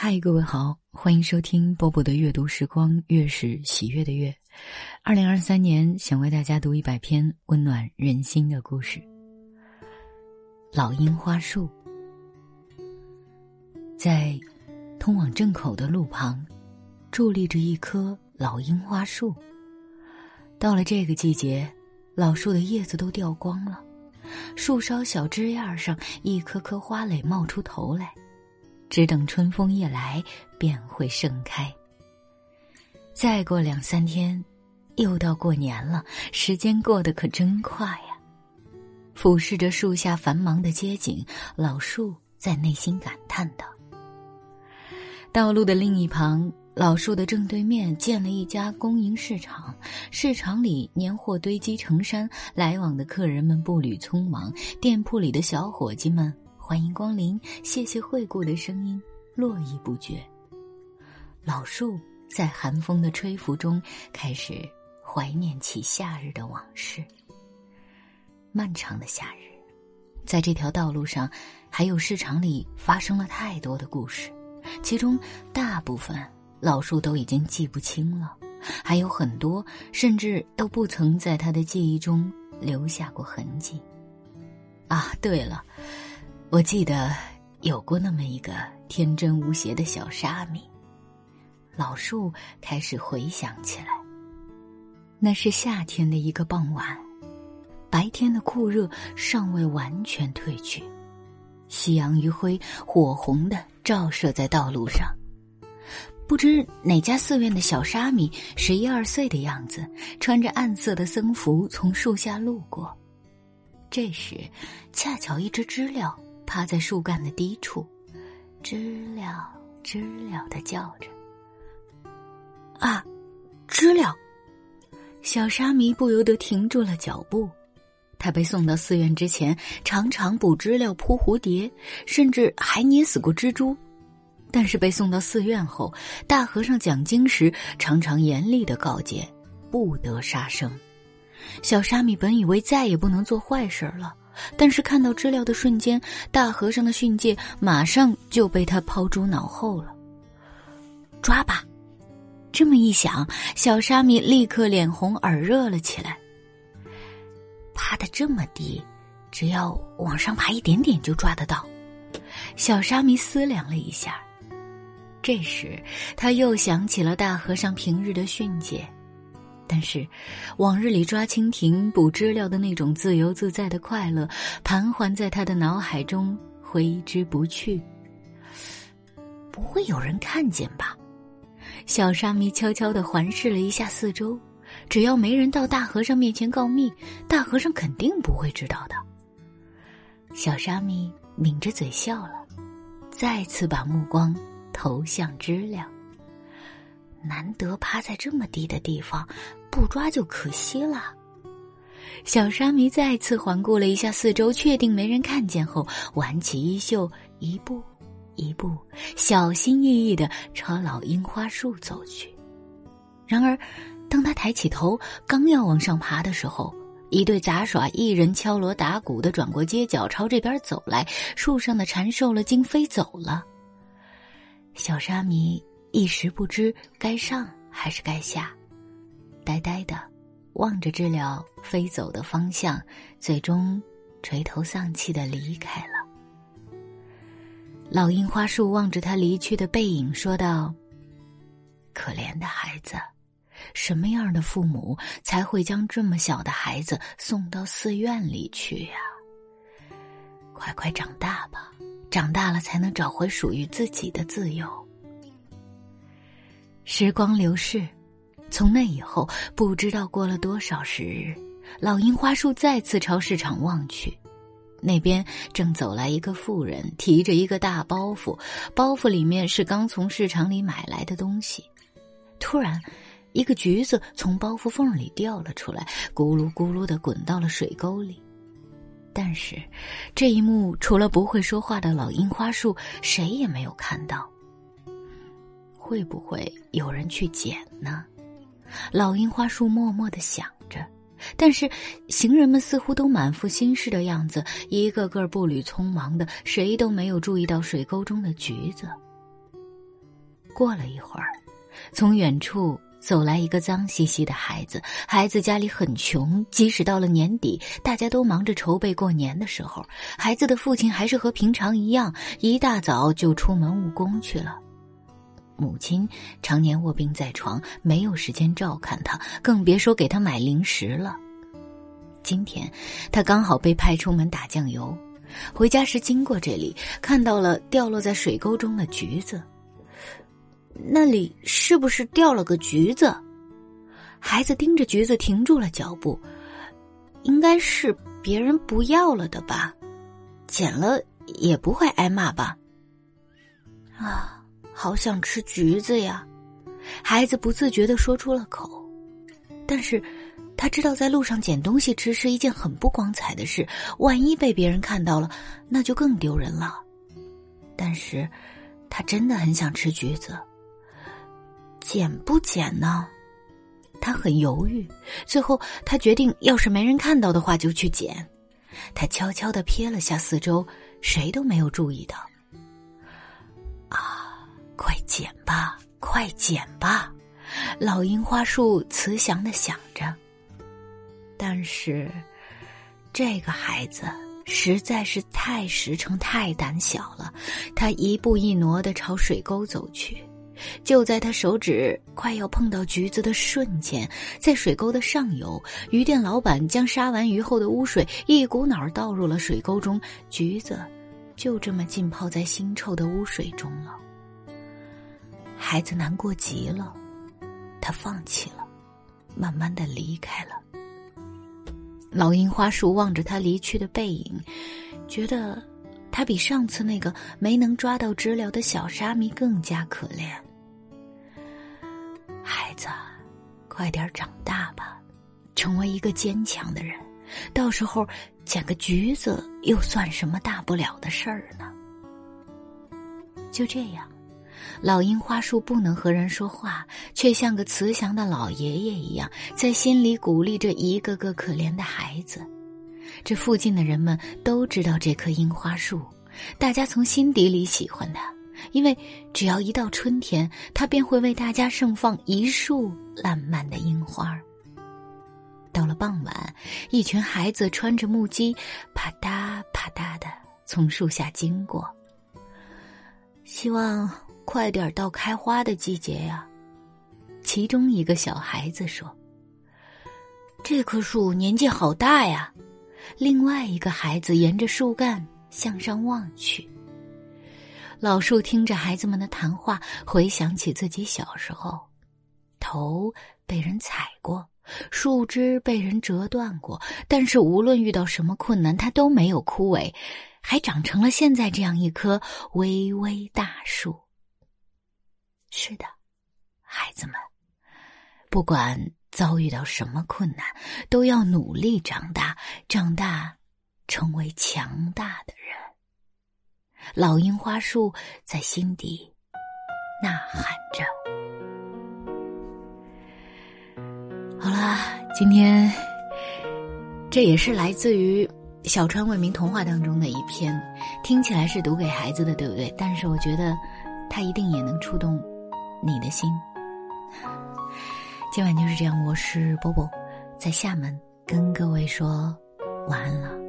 嗨，各位好，欢迎收听波波的阅读时光，月是喜悦的月。二零二三年，想为大家读一百篇温暖人心的故事。老樱花树，在通往镇口的路旁，伫立着一棵老樱花树。到了这个季节，老树的叶子都掉光了，树梢小枝叶上一颗颗花蕾冒出头来。只等春风一来，便会盛开。再过两三天，又到过年了，时间过得可真快呀！俯视着树下繁忙的街景，老树在内心感叹道：“道路的另一旁，老树的正对面建了一家公营市场，市场里年货堆积成山，来往的客人们步履匆忙，店铺里的小伙计们。”欢迎光临，谢谢惠顾的声音络绎不绝。老树在寒风的吹拂中开始怀念起夏日的往事。漫长的夏日，在这条道路上，还有市场里发生了太多的故事，其中大部分老树都已经记不清了，还有很多甚至都不曾在他的记忆中留下过痕迹。啊，对了。我记得有过那么一个天真无邪的小沙弥。老树开始回想起来，那是夏天的一个傍晚，白天的酷热尚未完全褪去，夕阳余晖火红的照射在道路上。不知哪家寺院的小沙弥十一二岁的样子，穿着暗色的僧服从树下路过。这时，恰巧一只知了。趴在树干的低处，知了知了的叫着。啊，知了！小沙弥不由得停住了脚步。他被送到寺院之前，常常捕知了、扑蝴蝶，甚至还捏死过蜘蛛。但是被送到寺院后，大和尚讲经时常常严厉的告诫，不得杀生。小沙弥本以为再也不能做坏事了。但是看到知了的瞬间，大和尚的训诫马上就被他抛诸脑后了。抓吧！这么一想，小沙弥立刻脸红耳热了起来。爬得这么低，只要往上爬一点点就抓得到。小沙弥思量了一下，这时他又想起了大和尚平日的训诫。但是，往日里抓蜻蜓、捕知了的那种自由自在的快乐，盘桓在他的脑海中挥之不去。不会有人看见吧？小沙弥悄悄地环视了一下四周，只要没人到大和尚面前告密，大和尚肯定不会知道的。小沙弥抿着嘴笑了，再次把目光投向知了。难得趴在这么低的地方，不抓就可惜了。小沙弥再次环顾了一下四周，确定没人看见后，挽起衣袖，一步一步，小心翼翼的朝老樱花树走去。然而，当他抬起头，刚要往上爬的时候，一对杂耍艺人敲锣打鼓的转过街角，朝这边走来。树上的蝉受了惊，飞走了。小沙弥。一时不知该上还是该下，呆呆的望着知了飞走的方向，最终垂头丧气的离开了。老樱花树望着他离去的背影，说道：“可怜的孩子，什么样的父母才会将这么小的孩子送到寺院里去呀？快快长大吧，长大了才能找回属于自己的自由。”时光流逝，从那以后，不知道过了多少时日，老樱花树再次朝市场望去，那边正走来一个妇人，提着一个大包袱，包袱里面是刚从市场里买来的东西。突然，一个橘子从包袱缝里掉了出来，咕噜咕噜的滚到了水沟里。但是，这一幕除了不会说话的老樱花树，谁也没有看到。会不会有人去捡呢？老樱花树默默的想着，但是行人们似乎都满腹心事的样子，一个个步履匆忙的，谁都没有注意到水沟中的橘子。过了一会儿，从远处走来一个脏兮兮的孩子。孩子家里很穷，即使到了年底，大家都忙着筹备过年的时候，孩子的父亲还是和平常一样，一大早就出门务工去了。母亲常年卧病在床，没有时间照看他，更别说给他买零食了。今天，他刚好被派出门打酱油，回家时经过这里，看到了掉落在水沟中的橘子。那里是不是掉了个橘子？孩子盯着橘子停住了脚步。应该是别人不要了的吧？捡了也不会挨骂吧？啊！好想吃橘子呀！孩子不自觉的说出了口，但是，他知道在路上捡东西吃是一件很不光彩的事，万一被别人看到了，那就更丢人了。但是，他真的很想吃橘子。捡不捡呢？他很犹豫，最后他决定，要是没人看到的话，就去捡。他悄悄的瞥了下四周，谁都没有注意到。啊！快捡吧，快捡吧！老樱花树慈祥的想着。但是，这个孩子实在是太实诚、太胆小了。他一步一挪的朝水沟走去，就在他手指快要碰到橘子的瞬间，在水沟的上游，鱼店老板将杀完鱼后的污水一股脑倒入了水沟中，橘子就这么浸泡在腥臭的污水中了。孩子难过极了，他放弃了，慢慢的离开了。老樱花树望着他离去的背影，觉得他比上次那个没能抓到知了的小沙弥更加可怜。孩子，快点长大吧，成为一个坚强的人，到时候捡个橘子又算什么大不了的事儿呢？就这样。老樱花树不能和人说话，却像个慈祥的老爷爷一样，在心里鼓励着一个个可怜的孩子。这附近的人们都知道这棵樱花树，大家从心底里喜欢它，因为只要一到春天，它便会为大家盛放一束烂漫的樱花。到了傍晚，一群孩子穿着木屐，啪嗒啪嗒的从树下经过。希望。快点到开花的季节呀！其中一个小孩子说：“这棵树年纪好大呀。”另外一个孩子沿着树干向上望去。老树听着孩子们的谈话，回想起自己小时候，头被人踩过，树枝被人折断过，但是无论遇到什么困难，它都没有枯萎，还长成了现在这样一棵巍巍大树。是的，孩子们，不管遭遇到什么困难，都要努力长大，长大成为强大的人。老樱花树在心底呐喊着。好啦，今天这也是来自于小川未名童话当中的一篇，听起来是读给孩子的，对不对？但是我觉得，它一定也能触动。你的心，今晚就是这样。我是波波，在厦门跟各位说晚安了。